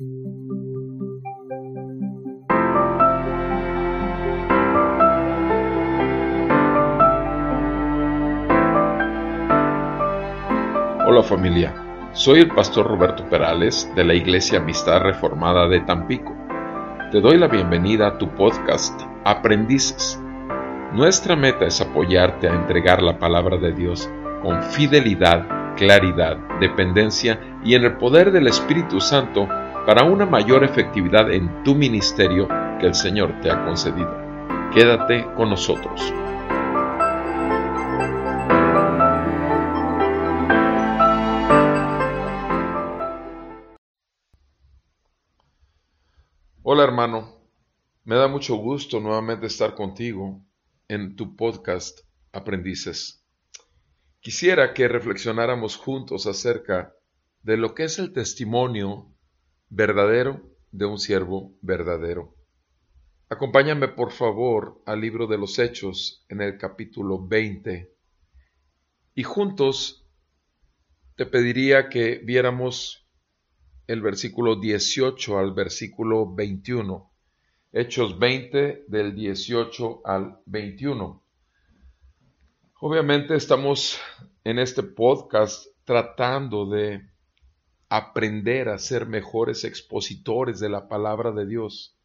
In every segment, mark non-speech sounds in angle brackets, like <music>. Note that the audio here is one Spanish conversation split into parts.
Hola familia, soy el pastor Roberto Perales de la Iglesia Amistad Reformada de Tampico. Te doy la bienvenida a tu podcast Aprendices. Nuestra meta es apoyarte a entregar la palabra de Dios con fidelidad, claridad, dependencia y en el poder del Espíritu Santo para una mayor efectividad en tu ministerio que el Señor te ha concedido. Quédate con nosotros. Hola hermano, me da mucho gusto nuevamente estar contigo en tu podcast Aprendices. Quisiera que reflexionáramos juntos acerca de lo que es el testimonio verdadero de un siervo verdadero. Acompáñame por favor al libro de los Hechos en el capítulo 20 y juntos te pediría que viéramos el versículo 18 al versículo 21. Hechos 20 del 18 al 21. Obviamente estamos en este podcast tratando de aprender a ser mejores expositores de la palabra de Dios,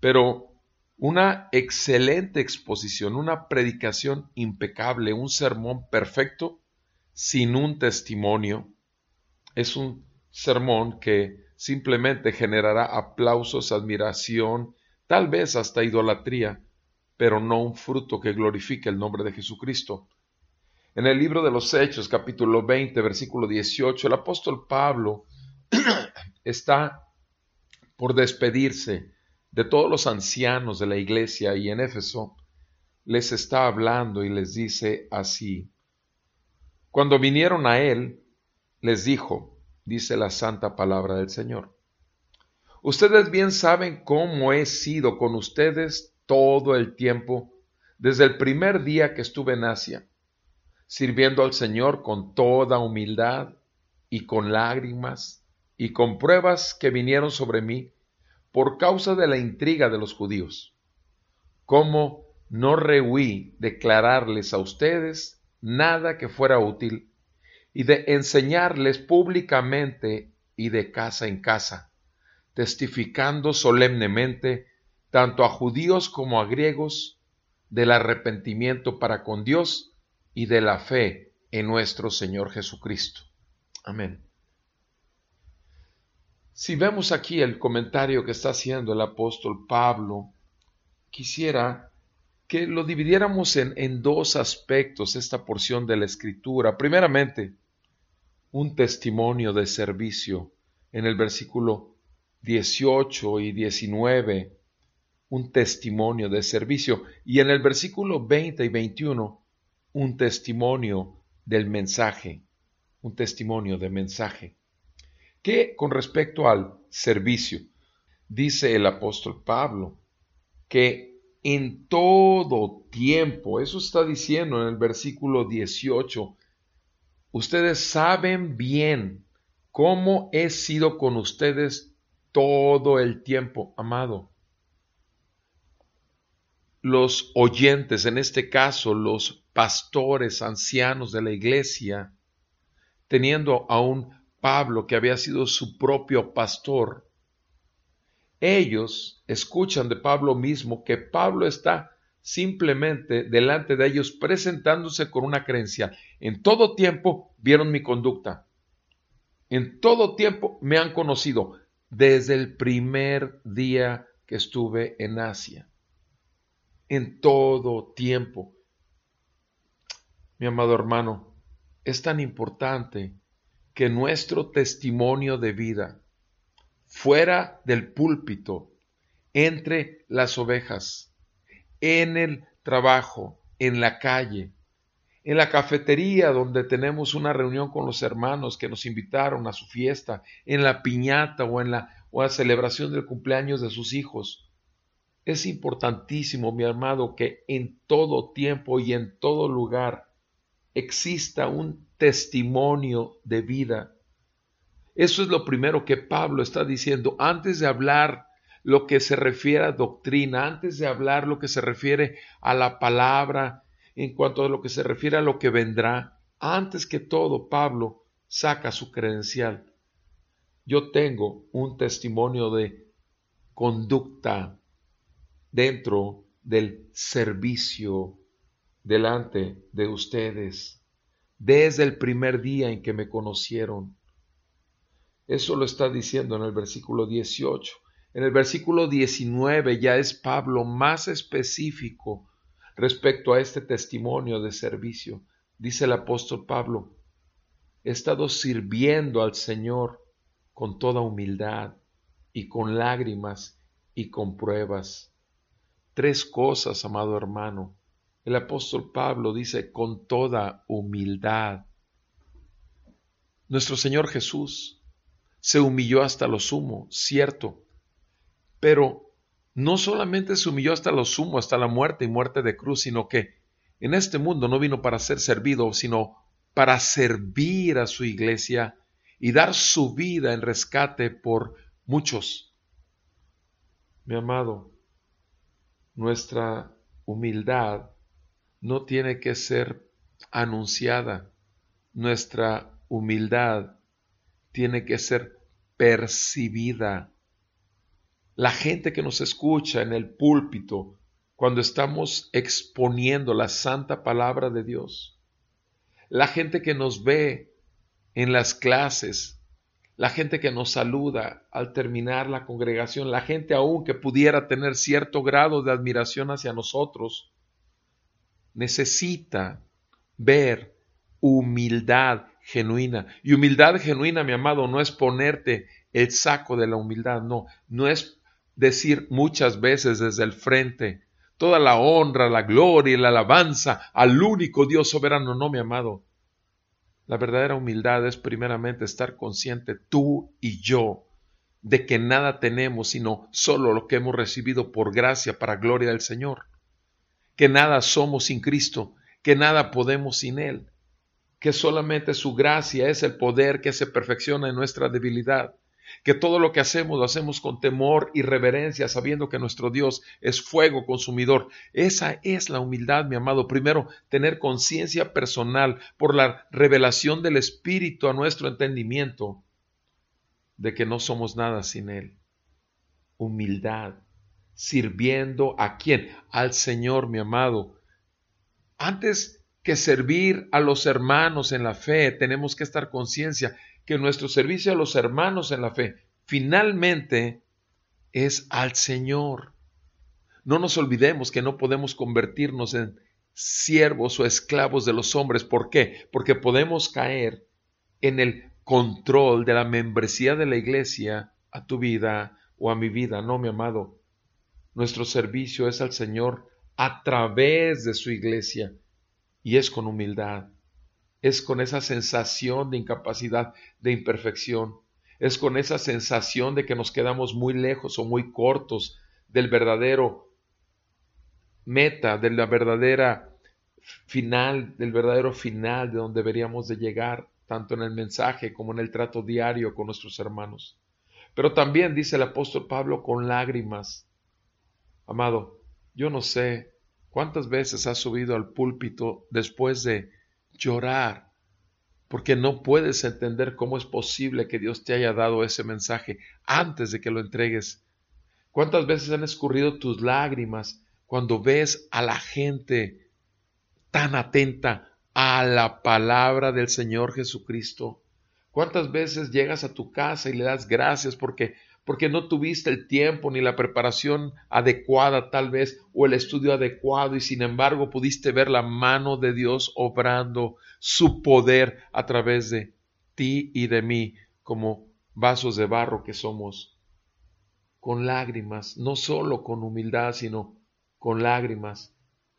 pero una excelente exposición, una predicación impecable, un sermón perfecto sin un testimonio, es un sermón que simplemente generará aplausos, admiración, tal vez hasta idolatría, pero no un fruto que glorifique el nombre de Jesucristo. En el libro de los Hechos, capítulo 20, versículo 18, el apóstol Pablo <clears throat> está por despedirse de todos los ancianos de la iglesia y en Éfeso les está hablando y les dice así. Cuando vinieron a él, les dijo, dice la santa palabra del Señor. Ustedes bien saben cómo he sido con ustedes todo el tiempo, desde el primer día que estuve en Asia, sirviendo al Señor con toda humildad y con lágrimas y con pruebas que vinieron sobre mí por causa de la intriga de los judíos. Cómo no rehuí declararles a ustedes nada que fuera útil y de enseñarles públicamente y de casa en casa, testificando solemnemente tanto a judíos como a griegos del arrepentimiento para con Dios y de la fe en nuestro Señor Jesucristo. Amén. Si vemos aquí el comentario que está haciendo el apóstol Pablo, quisiera que lo dividiéramos en, en dos aspectos esta porción de la escritura. Primeramente, un testimonio de servicio. En el versículo 18 y 19, un testimonio de servicio. Y en el versículo 20 y 21, un testimonio del mensaje, un testimonio de mensaje. Que con respecto al servicio, dice el apóstol Pablo, que en todo tiempo, eso está diciendo en el versículo 18, Ustedes saben bien cómo he sido con ustedes todo el tiempo, amado. Los oyentes, en este caso los pastores ancianos de la iglesia, teniendo a un Pablo que había sido su propio pastor, ellos escuchan de Pablo mismo que Pablo está simplemente delante de ellos presentándose con una creencia. En todo tiempo vieron mi conducta. En todo tiempo me han conocido desde el primer día que estuve en Asia. En todo tiempo. Mi amado hermano, es tan importante que nuestro testimonio de vida fuera del púlpito, entre las ovejas, en el trabajo, en la calle, en la cafetería donde tenemos una reunión con los hermanos que nos invitaron a su fiesta, en la piñata o en la, celebración del cumpleaños de sus hijos. Es importantísimo, mi amado, que en todo tiempo y en todo lugar exista un testimonio de vida. Eso es lo primero que Pablo está diciendo antes de hablar lo que se refiere a doctrina, antes de hablar lo que se refiere a la palabra, en cuanto a lo que se refiere a lo que vendrá, antes que todo Pablo saca su credencial. Yo tengo un testimonio de conducta dentro del servicio delante de ustedes desde el primer día en que me conocieron. Eso lo está diciendo en el versículo 18. En el versículo 19 ya es Pablo más específico respecto a este testimonio de servicio. Dice el apóstol Pablo, he estado sirviendo al Señor con toda humildad y con lágrimas y con pruebas. Tres cosas, amado hermano. El apóstol Pablo dice con toda humildad. Nuestro Señor Jesús se humilló hasta lo sumo, cierto, pero no solamente se humilló hasta lo sumo, hasta la muerte y muerte de cruz, sino que en este mundo no vino para ser servido, sino para servir a su iglesia y dar su vida en rescate por muchos. Mi amado, nuestra humildad no tiene que ser anunciada, nuestra humildad tiene que ser percibida. La gente que nos escucha en el púlpito cuando estamos exponiendo la santa palabra de Dios, la gente que nos ve en las clases, la gente que nos saluda al terminar la congregación, la gente aún que pudiera tener cierto grado de admiración hacia nosotros, necesita ver humildad genuina. Y humildad genuina, mi amado, no es ponerte el saco de la humildad, no, no es decir muchas veces desde el frente toda la honra, la gloria y la alabanza al único Dios soberano, no, mi amado. La verdadera humildad es primeramente estar consciente tú y yo de que nada tenemos sino solo lo que hemos recibido por gracia para gloria del Señor, que nada somos sin Cristo, que nada podemos sin Él que solamente su gracia es el poder que se perfecciona en nuestra debilidad, que todo lo que hacemos lo hacemos con temor y reverencia, sabiendo que nuestro Dios es fuego consumidor. Esa es la humildad, mi amado. Primero, tener conciencia personal por la revelación del Espíritu a nuestro entendimiento de que no somos nada sin Él. Humildad, sirviendo a quién? Al Señor, mi amado. Antes que servir a los hermanos en la fe, tenemos que estar conciencia que nuestro servicio a los hermanos en la fe finalmente es al Señor. No nos olvidemos que no podemos convertirnos en siervos o esclavos de los hombres. ¿Por qué? Porque podemos caer en el control de la membresía de la iglesia a tu vida o a mi vida. No, mi amado. Nuestro servicio es al Señor a través de su iglesia y es con humildad, es con esa sensación de incapacidad, de imperfección, es con esa sensación de que nos quedamos muy lejos o muy cortos del verdadero meta, de la verdadera final, del verdadero final de donde deberíamos de llegar, tanto en el mensaje como en el trato diario con nuestros hermanos. Pero también dice el apóstol Pablo con lágrimas. Amado, yo no sé ¿Cuántas veces has subido al púlpito después de llorar? Porque no puedes entender cómo es posible que Dios te haya dado ese mensaje antes de que lo entregues. ¿Cuántas veces han escurrido tus lágrimas cuando ves a la gente tan atenta a la palabra del Señor Jesucristo? ¿Cuántas veces llegas a tu casa y le das gracias porque porque no tuviste el tiempo ni la preparación adecuada tal vez o el estudio adecuado y sin embargo pudiste ver la mano de Dios obrando su poder a través de ti y de mí como vasos de barro que somos, con lágrimas, no solo con humildad, sino con lágrimas,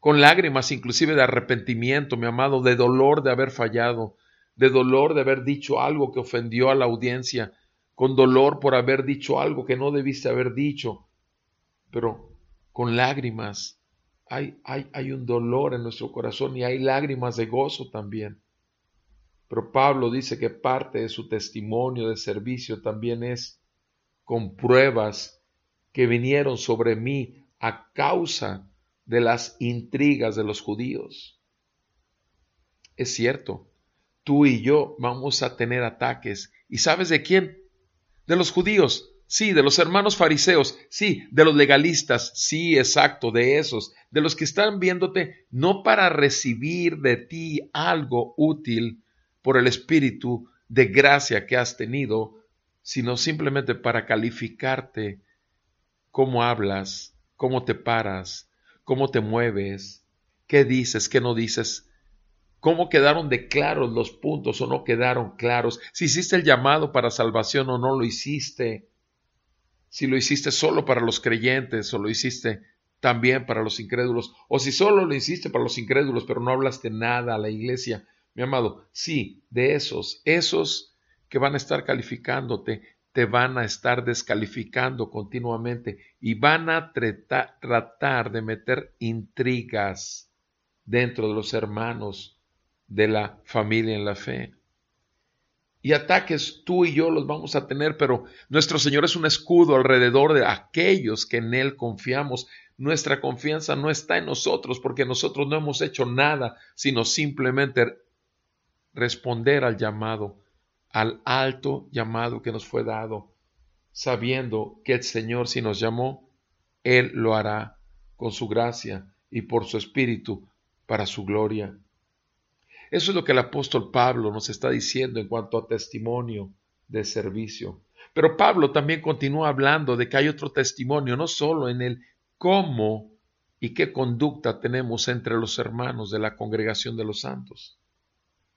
con lágrimas inclusive de arrepentimiento, mi amado, de dolor de haber fallado, de dolor de haber dicho algo que ofendió a la audiencia, con dolor por haber dicho algo que no debiste haber dicho, pero con lágrimas. Hay, hay, hay un dolor en nuestro corazón y hay lágrimas de gozo también. Pero Pablo dice que parte de su testimonio de servicio también es con pruebas que vinieron sobre mí a causa de las intrigas de los judíos. Es cierto, tú y yo vamos a tener ataques. ¿Y sabes de quién? De los judíos. Sí, de los hermanos fariseos, sí, de los legalistas, sí, exacto, de esos, de los que están viéndote no para recibir de ti algo útil por el espíritu de gracia que has tenido, sino simplemente para calificarte cómo hablas, cómo te paras, cómo te mueves, qué dices, qué no dices, cómo quedaron de claros los puntos o no quedaron claros, si hiciste el llamado para salvación o no lo hiciste. Si lo hiciste solo para los creyentes o lo hiciste también para los incrédulos, o si solo lo hiciste para los incrédulos, pero no hablaste nada a la iglesia, mi amado, sí, de esos, esos que van a estar calificándote, te van a estar descalificando continuamente y van a tratar de meter intrigas dentro de los hermanos de la familia en la fe y ataques tú y yo los vamos a tener, pero nuestro Señor es un escudo alrededor de aquellos que en Él confiamos. Nuestra confianza no está en nosotros porque nosotros no hemos hecho nada, sino simplemente responder al llamado, al alto llamado que nos fue dado, sabiendo que el Señor si nos llamó, Él lo hará con su gracia y por su Espíritu para su gloria. Eso es lo que el apóstol Pablo nos está diciendo en cuanto a testimonio de servicio. Pero Pablo también continúa hablando de que hay otro testimonio, no solo en el cómo y qué conducta tenemos entre los hermanos de la congregación de los santos,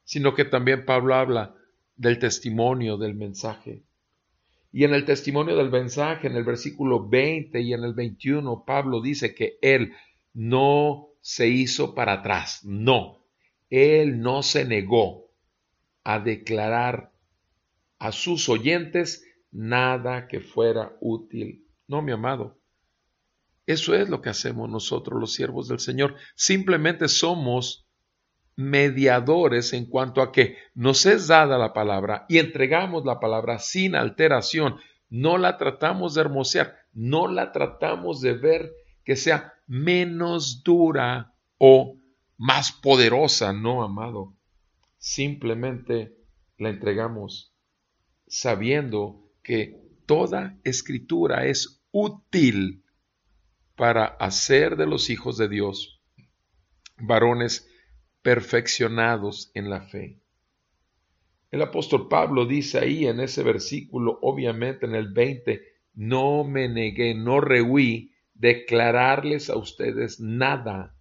sino que también Pablo habla del testimonio del mensaje. Y en el testimonio del mensaje, en el versículo 20 y en el 21, Pablo dice que él no se hizo para atrás, no, él no se negó a declarar a sus oyentes nada que fuera útil. No, mi amado. Eso es lo que hacemos nosotros los siervos del Señor. Simplemente somos mediadores en cuanto a que nos es dada la palabra y entregamos la palabra sin alteración. No la tratamos de hermosear, no la tratamos de ver que sea menos dura o más poderosa, no, amado. Simplemente la entregamos sabiendo que toda escritura es útil para hacer de los hijos de Dios varones perfeccionados en la fe. El apóstol Pablo dice ahí en ese versículo, obviamente en el 20, no me negué, no rehuí declararles a ustedes nada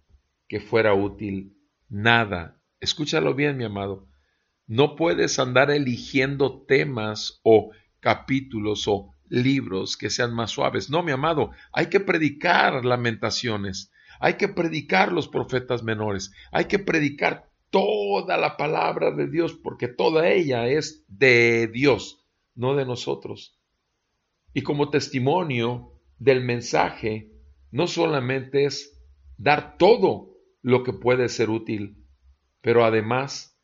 que fuera útil, nada. Escúchalo bien, mi amado. No puedes andar eligiendo temas o capítulos o libros que sean más suaves. No, mi amado, hay que predicar lamentaciones, hay que predicar los profetas menores, hay que predicar toda la palabra de Dios, porque toda ella es de Dios, no de nosotros. Y como testimonio del mensaje, no solamente es dar todo lo que puede ser útil, pero además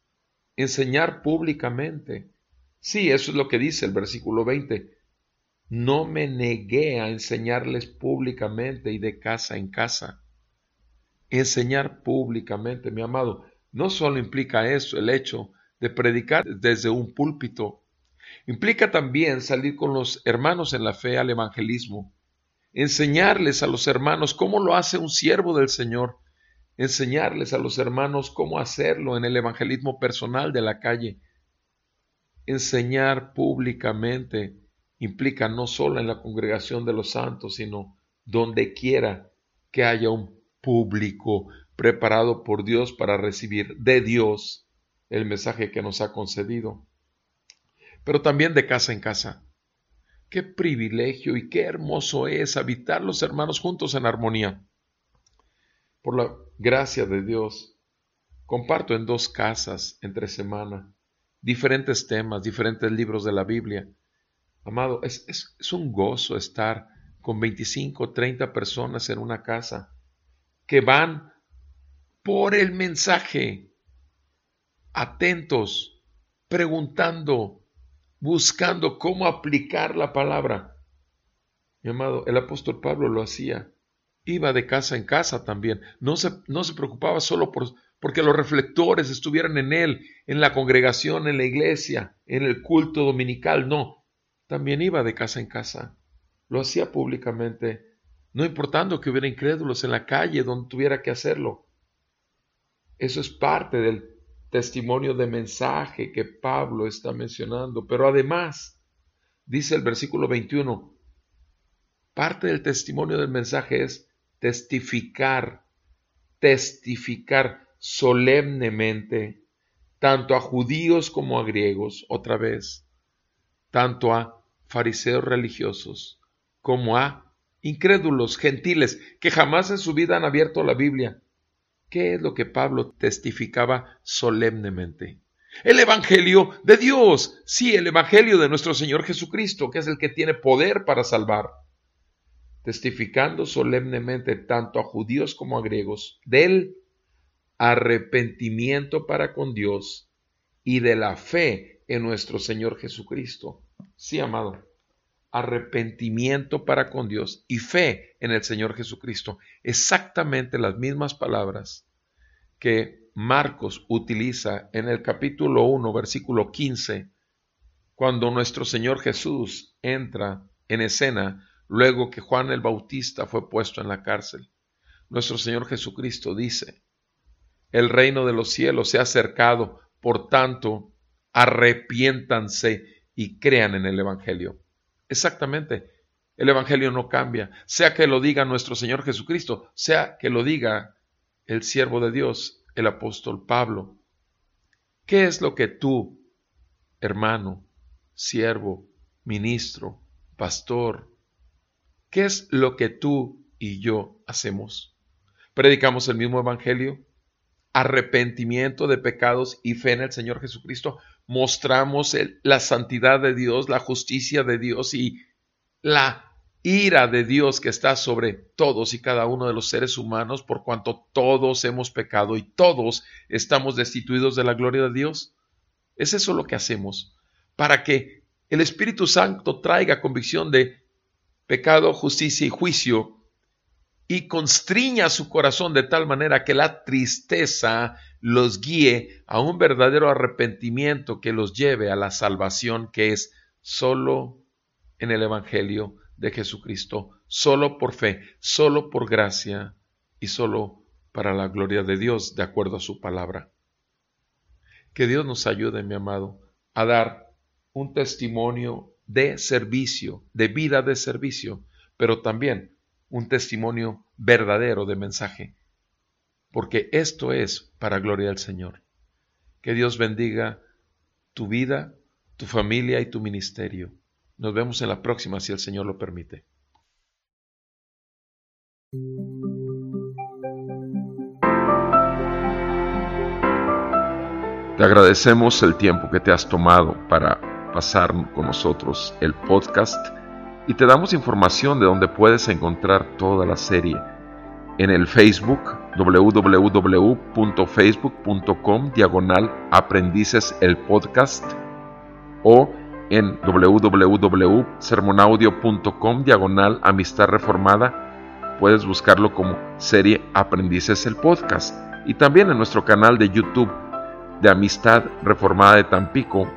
enseñar públicamente. Sí, eso es lo que dice el versículo 20. No me negué a enseñarles públicamente y de casa en casa. Enseñar públicamente, mi amado, no solo implica eso, el hecho de predicar desde un púlpito, implica también salir con los hermanos en la fe al evangelismo, enseñarles a los hermanos cómo lo hace un siervo del Señor, enseñarles a los hermanos cómo hacerlo en el evangelismo personal de la calle. Enseñar públicamente implica no solo en la congregación de los santos, sino donde quiera que haya un público preparado por Dios para recibir de Dios el mensaje que nos ha concedido. Pero también de casa en casa. Qué privilegio y qué hermoso es habitar los hermanos juntos en armonía. Por la gracia de Dios, comparto en dos casas entre semana diferentes temas, diferentes libros de la Biblia. Amado, es, es, un gozo estar con 25, 30 personas en una casa que van por el mensaje, atentos, preguntando, buscando cómo aplicar la palabra. Mi amado, el apóstol Pablo lo hacía. Iba de casa en casa también. No se, no se preocupaba solo por, porque los reflectores estuvieran en él, en la congregación, en la iglesia, en el culto dominical. No, también iba de casa en casa. Lo hacía públicamente, no importando que hubiera incrédulos en la calle donde tuviera que hacerlo. Eso es parte del testimonio de mensaje que Pablo está mencionando. Pero además, dice el versículo 21, parte del testimonio del mensaje es testificar, testificar solemnemente, tanto a judíos como a griegos, otra vez, tanto a fariseos religiosos como a incrédulos, gentiles, que jamás en su vida han abierto la Biblia. ¿Qué es lo que Pablo testificaba solemnemente? El Evangelio de Dios, sí, el Evangelio de nuestro Señor Jesucristo, que es el que tiene poder para salvar, testificando solemnemente tanto a judíos como a griegos del arrepentimiento para con Dios y de la fe en nuestro Señor Jesucristo. Sí, amado, arrepentimiento para con Dios y fe en el Señor Jesucristo. Exactamente las mismas palabras que Marcos utiliza en el capítulo 1, versículo 15, cuando nuestro Señor Jesús entra en escena luego que Juan el Bautista fue puesto en la cárcel. Nuestro Señor Jesucristo dice, el reino de los cielos se ha acercado, por tanto, arrepiéntanse y crean en el Evangelio. Exactamente. El Evangelio no cambia. Sea que lo diga nuestro Señor Jesucristo, sea que lo diga el siervo de Dios, el apóstol Pablo. ¿Qué es lo que tú, hermano, siervo, ministro, pastor, qué es lo que tú y yo hacemos? ¿Predicamos el mismo Evangelio? arrepentimiento de pecados y fe en el Señor Jesucristo, mostramos la santidad de Dios, la justicia de Dios y la ira de Dios que está sobre todos y cada uno de los seres humanos, por cuanto todos hemos pecado y todos estamos destituidos de la gloria de Dios. Es eso lo que hacemos, para que el Espíritu Santo traiga convicción de pecado, justicia y juicio y constriña su corazón de tal manera que la tristeza los guíe a un verdadero arrepentimiento que los lleve a la salvación que es solo en el Evangelio de Jesucristo, solo por fe, solo por gracia y solo para la gloria de Dios, de acuerdo a su palabra. Que Dios nos ayude, mi amado, a dar un testimonio de servicio, de vida de servicio, pero también un testimonio verdadero de mensaje, porque esto es para gloria al Señor. Que Dios bendiga tu vida, tu familia y tu ministerio. Nos vemos en la próxima si el Señor lo permite. Te agradecemos el tiempo que te has tomado para pasar con nosotros el podcast y te damos información de donde puedes encontrar toda la serie. En el Facebook www.facebook.com diagonal aprendices el podcast o en www.sermonaudio.com diagonal amistad reformada puedes buscarlo como serie aprendices el podcast y también en nuestro canal de YouTube de Amistad Reformada de Tampico